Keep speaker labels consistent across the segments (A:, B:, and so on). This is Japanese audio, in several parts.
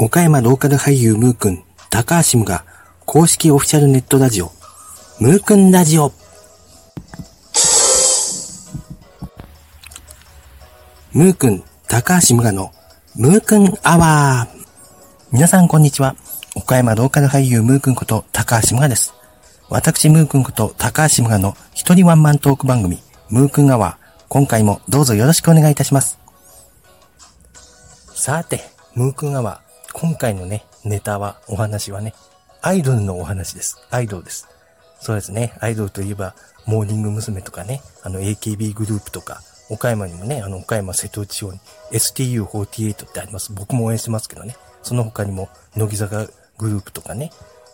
A: 岡山ローカル俳優ムーくん、高橋ムが公式オフィシャルネットラジオ、ムーくんラジオ。ムーくん、高橋ムガのムーくんアワー。皆さんこんにちは。岡山ローカル俳優ムーくんこと高橋ムガです。私ムーくんこと高橋ムガの一人ワンマントーク番組、ムーくんアワー。今回もどうぞよろしくお願いいたします。さて、ムーくんアワー。今回のね、ネタは、お話はね、アイドルのお話です。アイドルです。そうですね。アイドルといえば、モーニング娘。とかね、あの AKB グループとか、岡山にもね、あの岡山瀬戸内地方に STU48 ってあります。僕も応援してますけどね。その他にも、乃木坂グループとかね、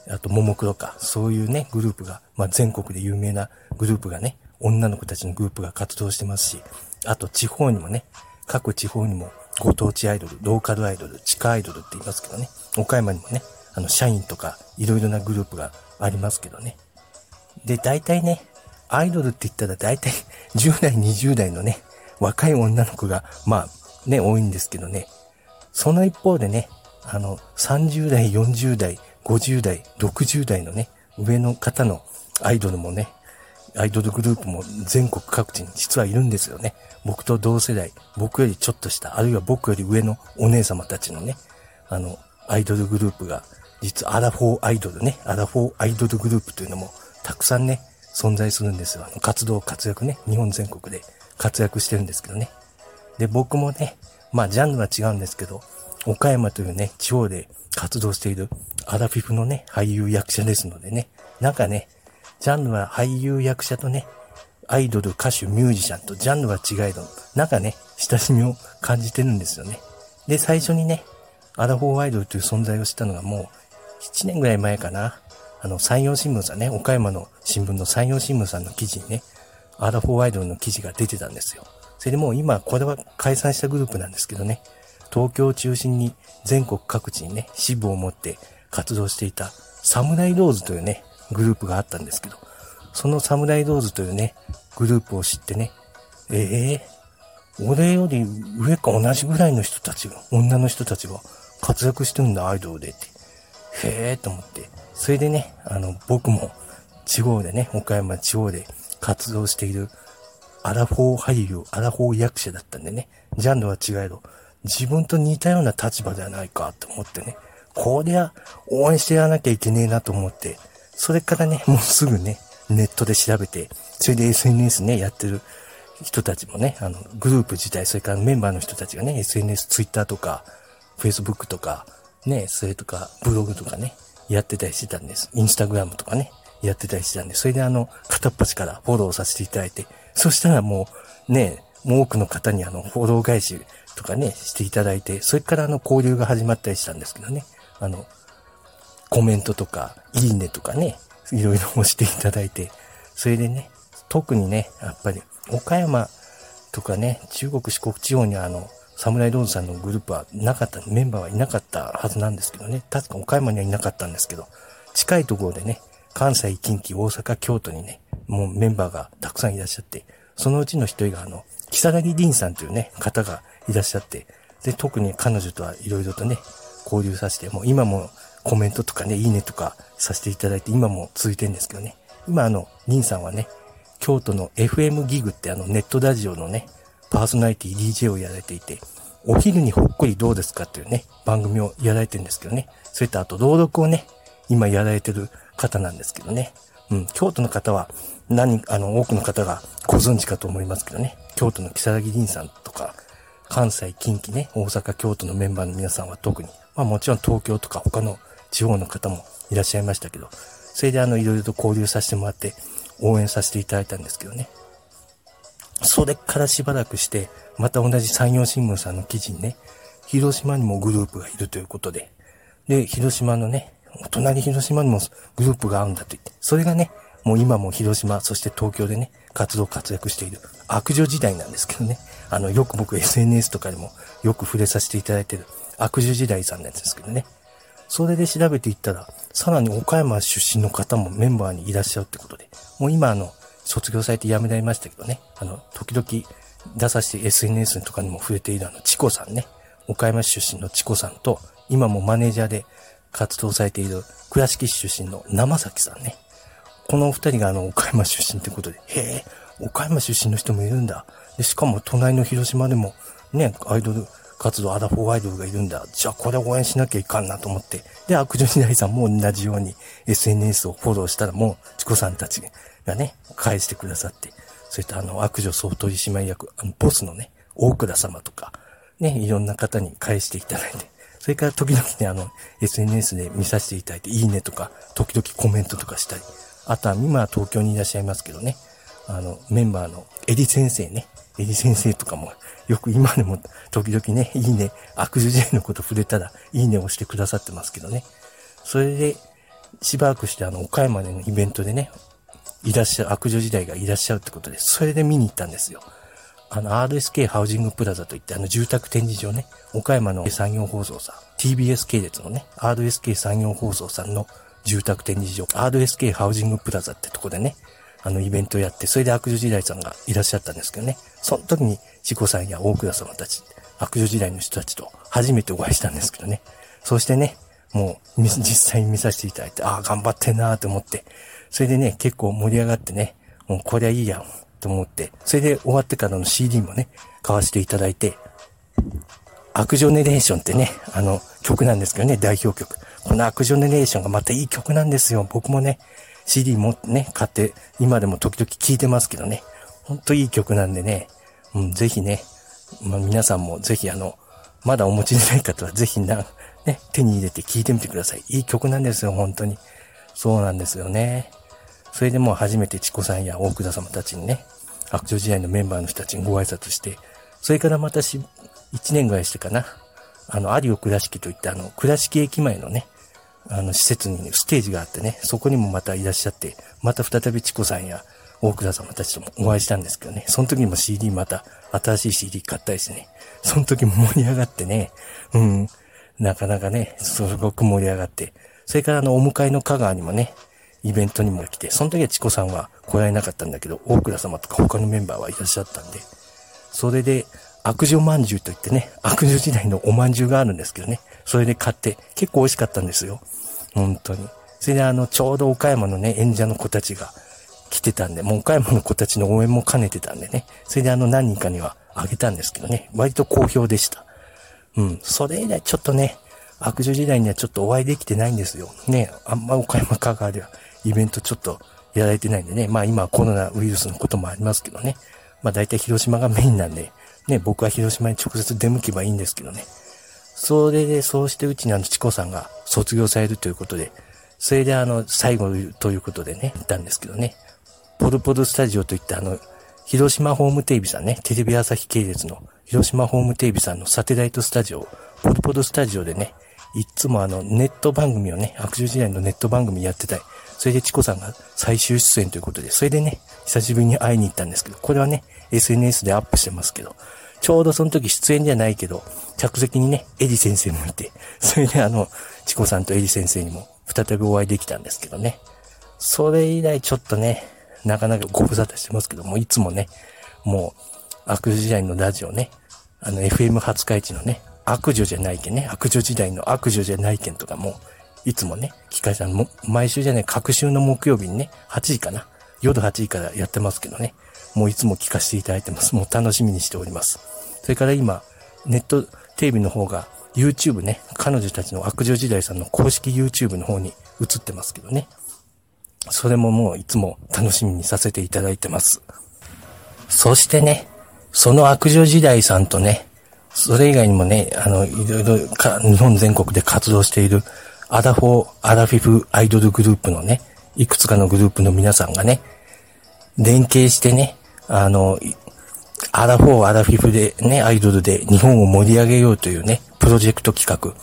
A: あと、ももクロか、そういうね、グループが、まあ、全国で有名なグループがね、女の子たちのグループが活動してますし、あと、地方にもね、各地方にも、ご当地アイドル、ローカルアイドル、地下アイドルって言いますけどね、岡山にもね、あの、社員とか、いろいろなグループがありますけどね。で、大体ね、アイドルって言ったら大体10代、20代のね、若い女の子が、まあ、ね、多いんですけどね。その一方でね、あの、30代、40代、50代、60代のね、上の方のアイドルもね、アイドルグループも全国各地に実はいるんですよね。僕と同世代、僕よりちょっとした、あるいは僕より上のお姉様たちのね、あの、アイドルグループが、実アラフォーアイドルね、アラフォーアイドルグループというのもたくさんね、存在するんですよ。あの活動、活躍ね、日本全国で活躍してるんですけどね。で、僕もね、まあジャンルは違うんですけど、岡山というね、地方で活動しているアラフィフのね、俳優役者ですのでね、なんかね、ジャンルは俳優役者とね、アイドル、歌手、ミュージシャンとジャンルは違いど、なんかね、親しみを感じてるんですよね。で、最初にね、アラフォーアイドルという存在を知ったのがもう7年ぐらい前かな。あの、山陽新聞さんね、岡山の新聞の山陽新聞さんの記事にね、アラフォーアイドルの記事が出てたんですよ。それでもう今、これは解散したグループなんですけどね、東京を中心に全国各地にね、支部を持って活動していたサムライローズというね、グループがあったんですけど、そのサムライローズというね、グループを知ってね、ええー、俺より上か同じぐらいの人たちが、女の人たちが活躍してるんだ、アイドルでって。へえと思って。それでね、あの、僕も地方でね、岡山地方で活動しているアラフォー俳優、アラフォー役者だったんでね、ジャンルは違えど、自分と似たような立場ではないかと思ってね、こりゃ応援してやらなきゃいけねえなと思って、それからね、もうすぐね、ネットで調べて、それで SNS ね、やってる人たちもね、あの、グループ自体、それからメンバーの人たちがね、SNS、Twitter とか、Facebook とか、ね、それとか、ブログとかね、やってたりしてたんです。インスタグラムとかね、やってたりしてたんで、それであの、片っ端からフォローさせていただいて、そしたらもう、ね、もう多くの方にあの、フォロー返しとかね、していただいて、それからあの、交流が始まったりしたんですけどね、あの、コメントとか、いいねとかね、いろいろ押していただいて、それでね、特にね、やっぱり、岡山とかね、中国四国地方にあの、サムライローズさんのグループはなかった、メンバーはいなかったはずなんですけどね、確か岡山にはいなかったんですけど、近いところでね、関西、近畿、大阪、京都にね、もうメンバーがたくさんいらっしゃって、そのうちの一人があの、木更木凛さんというね、方がいらっしゃって、で、特に彼女とはいろいろとね、交流させて、もう今もコメントとかね、いいねとかさせていただいて、今も続いてるんですけどね。今あの、リンさんはね、京都の FM ギグってあのネットラジオのね、パーソナリティ DJ をやられていて、お昼にほっこりどうですかっていうね、番組をやられてるんですけどね。そういったあと朗読をね、今やられてる方なんですけどね。うん、京都の方は何、あの、多くの方がご存知かと思いますけどね。京都の木更木凛さんとか、関西、近畿ね、大阪、京都のメンバーの皆さんは特に、まあもちろん東京とか他の地方の方もいらっしゃいましたけど、それであの、いろいろと交流させてもらって、応援させていただいたんですけどね。それからしばらくして、また同じ山陽新聞さんの記事にね、広島にもグループがいるということで、で、広島のね、お隣広島にもグループがあるんだと言って、それがね、もう今も広島、そして東京でね、活動活躍している悪女時代なんですけどね。あの、よく僕 SNS とかでもよく触れさせていただいてる悪女時代さんなんですけどね。それで調べていったら、さらに岡山出身の方もメンバーにいらっしゃるってことで、もう今あの、卒業されて辞められましたけどね、あの、時々出させて SNS とかにも触れているあの、チコさんね、岡山出身のチコさんと今もマネージャーで活動されている倉敷市出身の生崎さんね。このお二人があの、岡山出身ってことで、へえ、岡山出身の人もいるんだ。で、しかも隣の広島でも、ね、アイドル活動、アラフォーアイドルがいるんだ。じゃあこれ応援しなきゃいかんなと思って。で、悪女時代さんも同じように SNS をフォローしたらもう、チコさんたちがね、返してくださって。そういったあの、悪女総取締役、あの、ボスのね、大倉様とか、ね、いろんな方に返していただいて。それから時々ね、あの、SNS で見させていただいて、いいねとか、時々コメントとかしたり。あとは、今東京にいらっしゃいますけどね、あの、メンバーのエリ先生ね、エリ先生とかも、よく今でも時々ね、いいね、悪女時代のこと触れたら、いいねをしてくださってますけどね。それで、しばらくしてあの、岡山でのイベントでね、いらっしゃる、悪女時代がいらっしゃるってことで、それで見に行ったんですよ。あの、RSK ハウジングプラザといって、あの、住宅展示場ね、岡山の産業放送さん、TBS 系列のね、RSK 産業放送さんの住宅展示場、RSK ハウジングプラザってとこでね、あの、イベントやって、それで悪女時代さんがいらっしゃったんですけどね、その時に、チコさんや大倉様たち、悪女時代の人たちと初めてお会いしたんですけどね、そしてね、もう、実際に見させていただいて、ああ、頑張ってんなーと思って、それでね、結構盛り上がってね、もうこりゃいいやん、と思って、それで終わってからの CD もね、買わせていただいて、悪女ネレーションってね、あの、曲なんですけどね、代表曲。この悪女ネレーションがまたいい曲なんですよ。僕もね、CD もね、買って、今でも時々聴いてますけどね、ほんといい曲なんでね、うん、ぜひね、まあ、皆さんもぜひあの、まだお持ちでない方はぜひな、ね、手に入れて聴いてみてください。いい曲なんですよ、本当に。そうなんですよね。それでもう初めてチコさんや大倉様たちにね、白鳥時代のメンバーの人たちにご挨拶して、それからまたし、1年ぐらいしてかな、あの、有オ倉敷といってあの、倉敷駅前のね、あの、施設に、ステージがあってね、そこにもまたいらっしゃって、また再びチコさんや大倉様たちともお会いしたんですけどね、その時も CD また、新しい CD 買ったりしてね、その時も盛り上がってね、うん、なかなかね、すごく盛り上がって、それからあの、お迎えの香川にもね、イベントにも来て、その時はチコさんは来られなかったんだけど、大倉様とか他のメンバーはいらっしゃったんで、それで、悪女まんじゅうといってね、悪女時代のおまんじゅうがあるんですけどね、それで買って結構美味しかったんですよ。本当に。それであの、ちょうど岡山のね、演者の子たちが来てたんで、もう岡山の子たちの応援も兼ねてたんでね、それであの何人かにはあげたんですけどね、割と好評でした。うん、それ以来ちょっとね、悪女時代にはちょっとお会いできてないんですよ。ね、あんま岡山香川ではイベントちょっとやられてないんでね、まあ今コロナウイルスのこともありますけどね、まあ大体広島がメインなんで、ね、僕は広島に直接出向けばいいんですけどね。それで、そうしてうちにあの、チコさんが卒業されるということで、それであの、最後ということでね、行ったんですけどね。ポルポルスタジオといったあの、広島ホームテレビさんね、テレビ朝日系列の広島ホームテレビさんのサテライトスタジオ、ポルポルスタジオでね、いつもあの、ネット番組をね、悪女時代のネット番組やってたり、それでチコさんが最終出演ということで、それでね、久しぶりに会いに行ったんですけど、これはね、SNS でアップしてますけど、ちょうどその時出演じゃないけど、着席にね、エリ先生もいて、それであの、チコさんとエリ先生にも再びお会いできたんですけどね。それ以来ちょっとね、なかなかご無沙汰してますけども、いつもね、もう、悪女時代のラジオね、あの、FM 初回地のね、悪女じゃないけんね、悪女時代の悪女じゃないけんとかも、いつもね、機械さんも、毎週じゃない、各週の木曜日にね、8時かな。夜8時からやってますけどね。もういつも聞かせていただいてます。もう楽しみにしております。それから今、ネットテレビの方が YouTube ね、彼女たちの悪女時代さんの公式 YouTube の方に映ってますけどね。それももういつも楽しみにさせていただいてます。そしてね、その悪女時代さんとね、それ以外にもね、あの、いろいろか、日本全国で活動しているアラフォー、アラフィフアイドルグループのね、いくつかのグループの皆さんがね、連携してね、あの、アラフォー、アラフィフでね、アイドルで日本を盛り上げようというね、プロジェクト企画、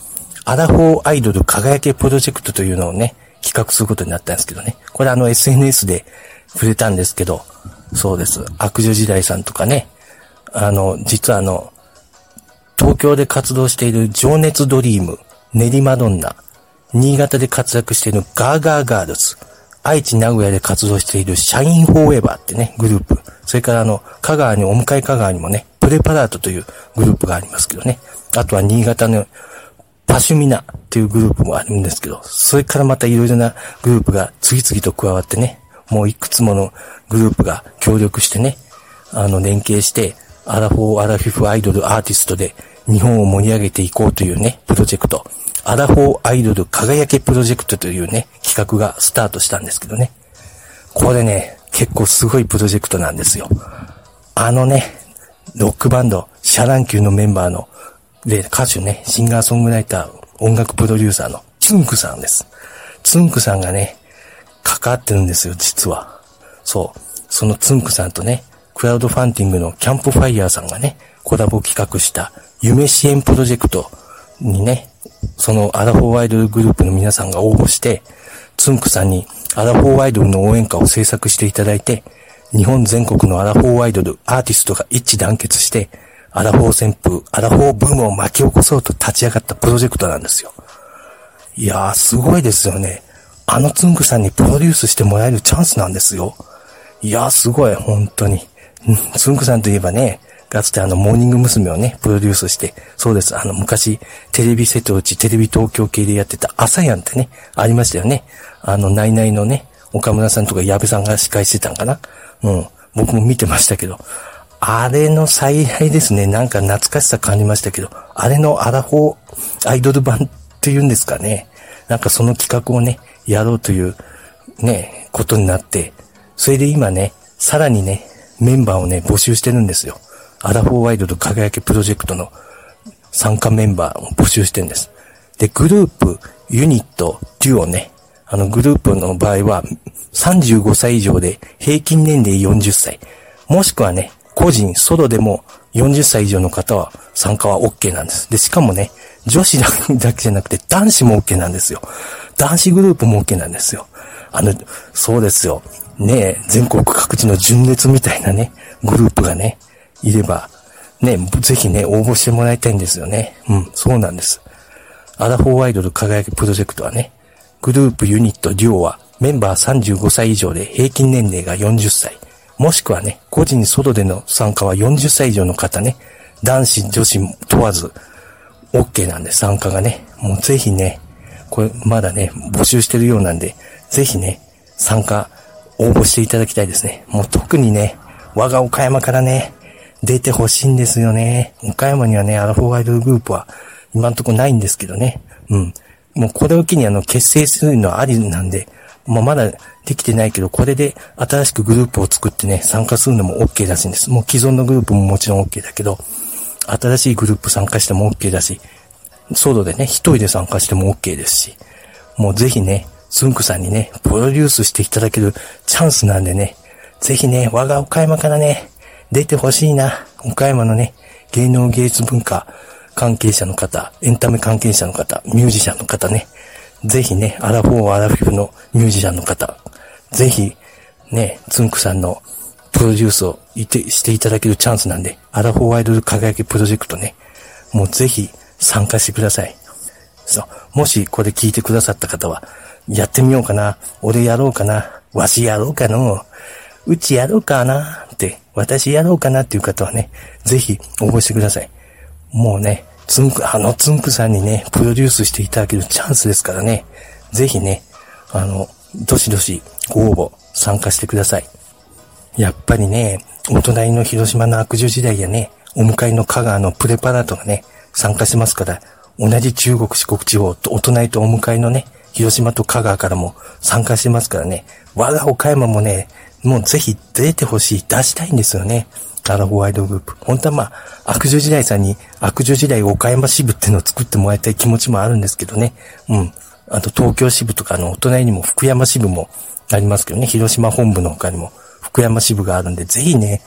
A: アラフォーアイドル輝けプロジェクトというのをね、企画することになったんですけどね。これあの SNS で触れたんですけど、そうです。悪女時代さんとかね、あの、実はあの、東京で活動している情熱ドリーム、練馬ドンナ、新潟で活躍しているガーガーガールズ、愛知名古屋で活動しているシャインフォーエバーってね、グループ。それからあの、香川に、お向かい香川にもね、プレパラートというグループがありますけどね。あとは新潟のパシュミナっていうグループもあるんですけど、それからまたいろいろなグループが次々と加わってね、もういくつものグループが協力してね、あの、連携して、アラフォー、アラフィフアイドルアーティストで日本を盛り上げていこうというね、プロジェクト。アラフォーアイドル輝けプロジェクトというね、企画がスタートしたんですけどね。これね、結構すごいプロジェクトなんですよ。あのね、ロックバンド、シャラン級のメンバーの、で、歌手ね、シンガーソングライター、音楽プロデューサーのツンクさんです。ツンクさんがね、関わってるんですよ、実は。そう。そのつんくさんとね、クラウドファンディングのキャンプファイヤーさんがね、コラボ企画した夢支援プロジェクトにね、そのアラフォーアイドルグループの皆さんが応募して、つんくさんにアラフォーアイドルの応援歌を制作していただいて、日本全国のアラフォーアイドル、アーティストが一致団結して、アラフォー旋風、アラフォーブームを巻き起こそうと立ち上がったプロジェクトなんですよ。いやー、すごいですよね。あのツンクさんにプロデュースしてもらえるチャンスなんですよ。いやー、すごい、本当に。ツンクさんといえばね、かつてあの、モーニング娘。をね、プロデュースして、そうです、あの、昔、テレビ瀬戸内、テレビ東京系でやってた、朝やんってね、ありましたよね。あの、ナイナイのね、岡村さんとか矢部さんが司会してたんかな。うん。僕も見てましたけど、あれの再来ですね。なんか懐かしさ感じましたけど、あれのアラフォーアイドル版っていうんですかね。なんかその企画をね、やろうという、ね、ことになって、それで今ね、さらにね、メンバーをね、募集してるんですよ。アラフォーワイドと輝きプロジェクトの参加メンバーを募集してるんです。で、グループ、ユニット、デュオね。あの、グループの場合は、35歳以上で平均年齢40歳。もしくはね、個人、ソロでも40歳以上の方は参加は OK なんです。で、しかもね、女子だ けじゃなくて男子も OK なんですよ。男子グループも OK なんですよ。あの、そうですよ。ね全国各地の純烈みたいなね、グループがね、いれば、ね、ぜひね、応募してもらいたいんですよね。うん、そうなんです。アラフォーアイドル輝きプロジェクトはね、グループユニットデュオはメンバー35歳以上で平均年齢が40歳。もしくはね、個人ソでの参加は40歳以上の方ね、男子、女子問わず、OK なんで参加がね、もうぜひね、これまだね、募集してるようなんで、ぜひね、参加、応募していただきたいですね。もう特にね、我が岡山からね、出てほしいんですよね。岡山にはね、アラフォーアイドグループは今んとこないんですけどね。うん。もうこれを機にあの結成するのはありなんで、まあ、まだできてないけど、これで新しくグループを作ってね、参加するのも OK らしいんです。もう既存のグループももちろん OK だけど、新しいグループ参加しても OK だし、ソロでね、一人で参加しても OK ですし、もうぜひね、スンクさんにね、プロデュースしていただけるチャンスなんでね、ぜひね、我が岡山からね、出てほしいな。岡山のね、芸能芸術文化関係者の方、エンタメ関係者の方、ミュージシャンの方ね、ぜひね、アラフォー、アラフィフのミュージシャンの方、ぜひ、ね、つんくさんのプロデュースをいてしていただけるチャンスなんで、アラフォーアイドル輝きプロジェクトね、もうぜひ参加してください。そう。もしこれ聞いてくださった方は、やってみようかな。俺やろうかな。わしやろうかの。うちやろうかな。って、私やろうかなっていう方はね、ぜひ応募してください。もうね、つんく、あのつんくさんにね、プロデュースしていただけるチャンスですからね、ぜひね、あの、どしどしご応募参加してください。やっぱりね、お隣の広島の悪女時代やね、お迎えの香川のプレパラートがね、参加しますから、同じ中国四国地方とお隣とお迎えのね、広島と香川からも参加してますからね、我が岡山もね、もうぜひ出てほしい、出したいんですよね。アラフォーアイドルグループ。本当はまあ、悪女時代さんに悪女時代岡山支部っていうのを作ってもらいたい気持ちもあるんですけどね。うん。あと東京支部とかのお隣にも福山支部もありますけどね。広島本部の他にも福山支部があるんで、ぜひね、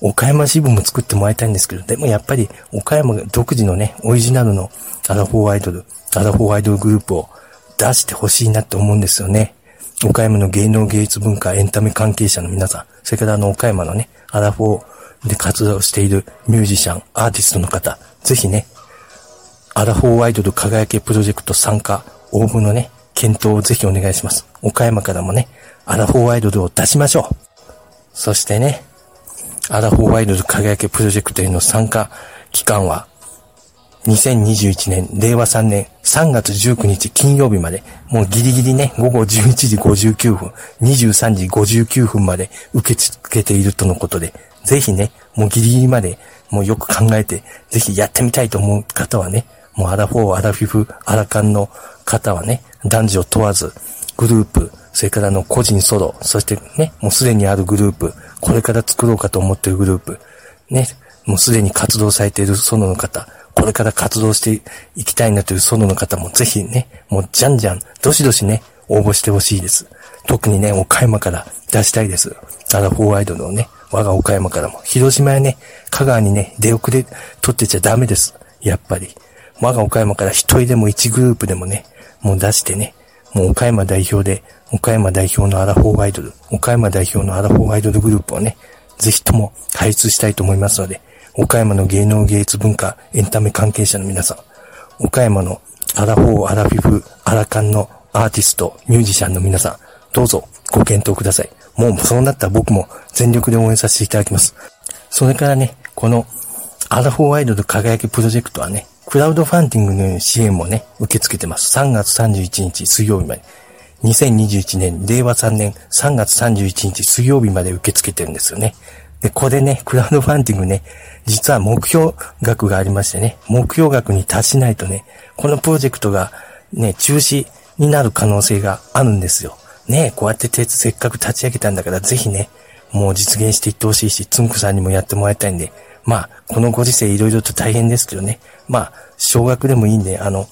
A: 岡山支部も作ってもらいたいんですけど、でもやっぱり岡山独自のね、オリジナルのアラフォーアイドル、アラフォーアイドルグループを出してほしいなって思うんですよね。岡山の芸能芸術文化エンタメ関係者の皆さん、それからあの岡山のね、アラフォーで活動しているミュージシャン、アーティストの方、ぜひね、アラフォーアイドル輝けプロジェクト参加、応募のね、検討をぜひお願いします。岡山からもね、アラフォーアイドルを出しましょう。そしてね、アラフォーアイドル輝けプロジェクトへの参加期間は、2021年、令和3年3月19日金曜日まで、もうギリギリね、午後11時59分、23時59分まで受け付けているとのことで、ぜひね、もうギリギリまで、もうよく考えて、ぜひやってみたいと思う方はね、もうアラフォー、アラフィフ、アラカンの方はね、男女問わず、グループ、それからの個人ソロ、そしてね、もうすでにあるグループ、これから作ろうかと思ってるグループ、ね、もうすでに活動されているソロの方、これから活動していきたいなというソロの方もぜひね、もうじゃんじゃん、どしどしね、応募してほしいです。特にね、岡山から出したいです。アラフォーアイドルをね、我が岡山からも。広島やね、香川にね、出遅れ取ってちゃダメです。やっぱり。我が岡山から一人でも一グループでもね、もう出してね、もう岡山代表で、岡山代表のアラフォーアイドル、岡山代表のアラフォーアイドルグループをね、ぜひとも開発したいと思いますので、岡山の芸能芸術文化、エンタメ関係者の皆さん、岡山のアラフォー、アラフィフ、アラカンのアーティスト、ミュージシャンの皆さん、どうぞご検討ください。もうそうなったら僕も全力で応援させていただきます。それからね、このアラフォーアイドル輝きプロジェクトはね、クラウドファンディングの支援もね、受け付けてます。3月31日水曜日まで。2021年、令和3年3月31日水曜日まで受け付けてるんですよね。で、これね、クラウドファンディングね、実は目標額がありましてね、目標額に達しないとね、このプロジェクトがね、中止になる可能性があるんですよ。ねこうやって鉄せっかく立ち上げたんだから、ぜひね、もう実現していってほしいし、つんくさんにもやってもらいたいんで、まあ、このご時世いろいろと大変ですけどね、まあ、少額でもいいんで、あの、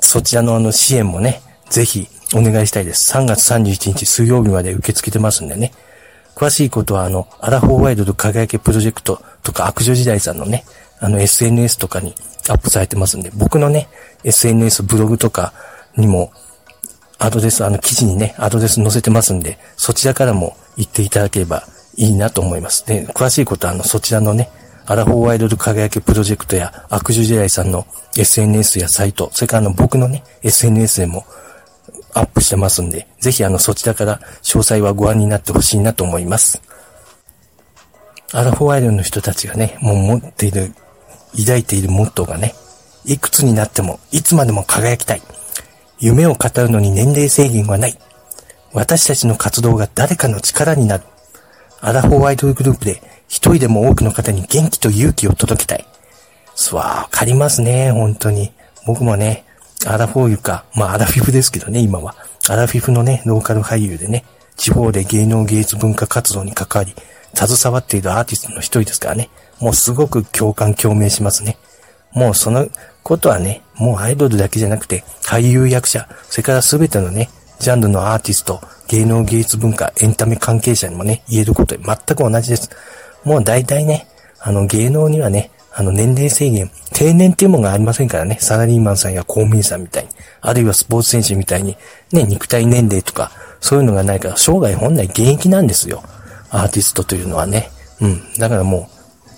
A: そちらのあの支援もね、ぜひお願いしたいです。3月31日水曜日まで受け付けてますんでね。詳しいことは、あの、アラフォーワイドと輝けプロジェクトとか悪女時代さんのね、あの SNS とかにアップされてますんで、僕のね、SNS ブログとかにも、アドレス、あの記事にね、アドレス載せてますんで、そちらからも行っていただければいいなと思います。で、詳しいことは、あの、そちらのね、アラフォーワイドル輝けプロジェクトや悪女時代さんの SNS やサイト、それからあの僕のね、SNS でもアップしてますんで、ぜひあのそちらから詳細はご覧になってほしいなと思います。アラフォーアイドルの人たちがね、もう持っている、抱いているモットーがね、いくつになっても、いつまでも輝きたい。夢を語るのに年齢制限はない。私たちの活動が誰かの力になる。アラフォーアイドルグループで一人でも多くの方に元気と勇気を届けたい。すわ、わかりますね、本当に。僕もね、アラフォーユか、まあアラフィフですけどね、今は。アラフィフのね、ローカル俳優でね、地方で芸能芸術文化活動に関わり、携わっているアーティストの一人ですからね、もうすごく共感共鳴しますね。もうそのことはね、もうアイドルだけじゃなくて、俳優役者、それからすべてのね、ジャンルのアーティスト、芸能芸術文化、エンタメ関係者にもね、言えることで全く同じです。もう大体ね、あの芸能にはね、あの年齢制限、定年っていうものがありませんからね、サラリーマンさんや公務員さんみたいに、あるいはスポーツ選手みたいに、ね、肉体年齢とか、そういうのがないから、生涯本来現役なんですよ。アーティストというのはね。うん。だからも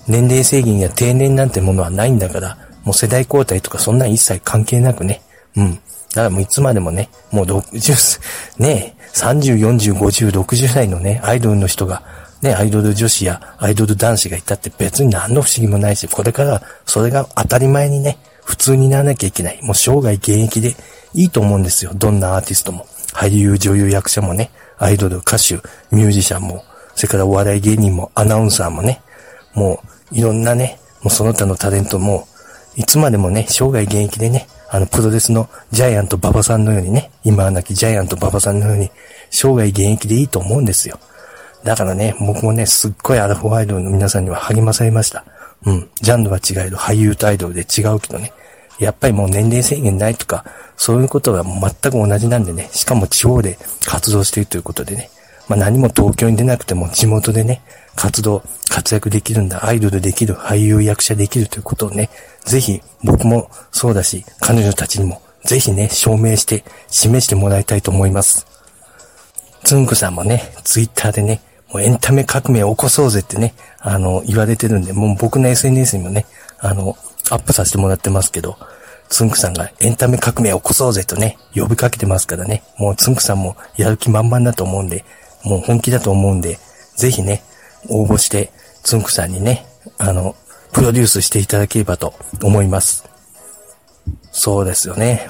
A: う、年齢制限や定年なんてものはないんだから、もう世代交代とかそんな一切関係なくね。うん。だからもういつまでもね、もう60、ね、30、40、50、60代のね、アイドルの人が、ね、アイドル女子やアイドル男子がいたって別に何の不思議もないし、これからそれが当たり前にね、普通にならなきゃいけない。もう生涯現役でいいと思うんですよ。どんなアーティストも。俳優、女優、役者もね、アイドル、歌手、ミュージシャンも、それからお笑い芸人も、アナウンサーもね、もういろんなね、もうその他のタレントも、いつまでもね、生涯現役でね、あの、プロレスのジャイアント馬場さんのようにね、今はなきジャイアント馬場さんのように、生涯現役でいいと思うんですよ。だからね、僕もね、すっごいアルフォーアイドルの皆さんには励まされました。うん。ジャンルは違えど、俳優とアイドルで違うけどね。やっぱりもう年齢制限ないとか、そういうことは全く同じなんでね、しかも地方で活動しているということでね、まあ何も東京に出なくても地元でね、活動、活躍できるんだ、アイドルできる、俳優役者できるということをね、ぜひ僕もそうだし、彼女たちにもぜひね、証明して示してもらいたいと思います。つんくさんもね、ツイッターでね、もうエンタメ革命を起こそうぜってね、あの、言われてるんで、もう僕の SNS にもね、あの、アップさせてもらってますけど、つんくさんがエンタメ革命を起こそうぜとね、呼びかけてますからね、もうつんくさんもやる気満々だと思うんで、もう本気だと思うんで、ぜひね、応募して、つんくさんにね、あの、プロデュースしていただければと思います。そうですよね。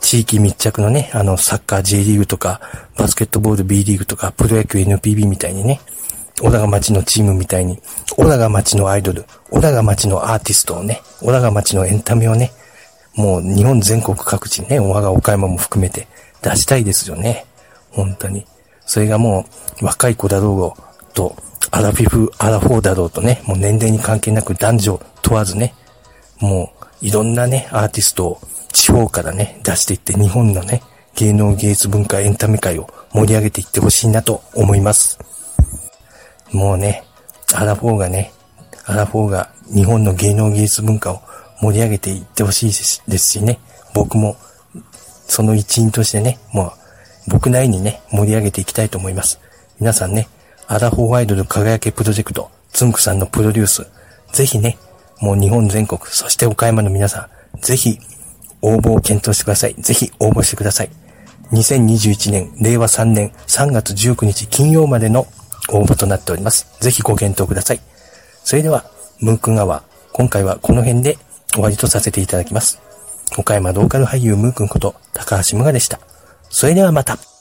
A: 地域密着のね、あの、サッカー J リーグとか、バスケットボール B リーグとか、プロ野球 NPB みたいにね、小田が町のチームみたいに、小田が町のアイドル、小田が町のアーティストをね、小田が町のエンタメをね、もう日本全国各地にね、我が岡山も含めて出したいですよね。本当に。それがもう若い子だろうと、アラフィフ、アラフォーだろうとね、もう年齢に関係なく男女問わずね、もういろんなね、アーティストを地方からね、出していって日本のね、芸能芸術文化エンタメ界を盛り上げていってほしいなと思います。もうね、アラフォーがね、アラフォーが日本の芸能芸術文化を盛り上げていってほしいですしね、僕もその一員としてね、もう僕なりにね、盛り上げていきたいと思います。皆さんね、アラフォーアイドル輝けプロジェクト、つんくさんのプロデュース、ぜひね、もう日本全国、そして岡山の皆さん、ぜひ応募を検討してください。ぜひ応募してください。2021年、令和3年3月19日金曜までの応募となっております。ぜひご検討ください。それでは、ムーク川、今回はこの辺で終わりとさせていただきます。岡山ローカル俳優ムー君こと高橋無我でした。それではまた。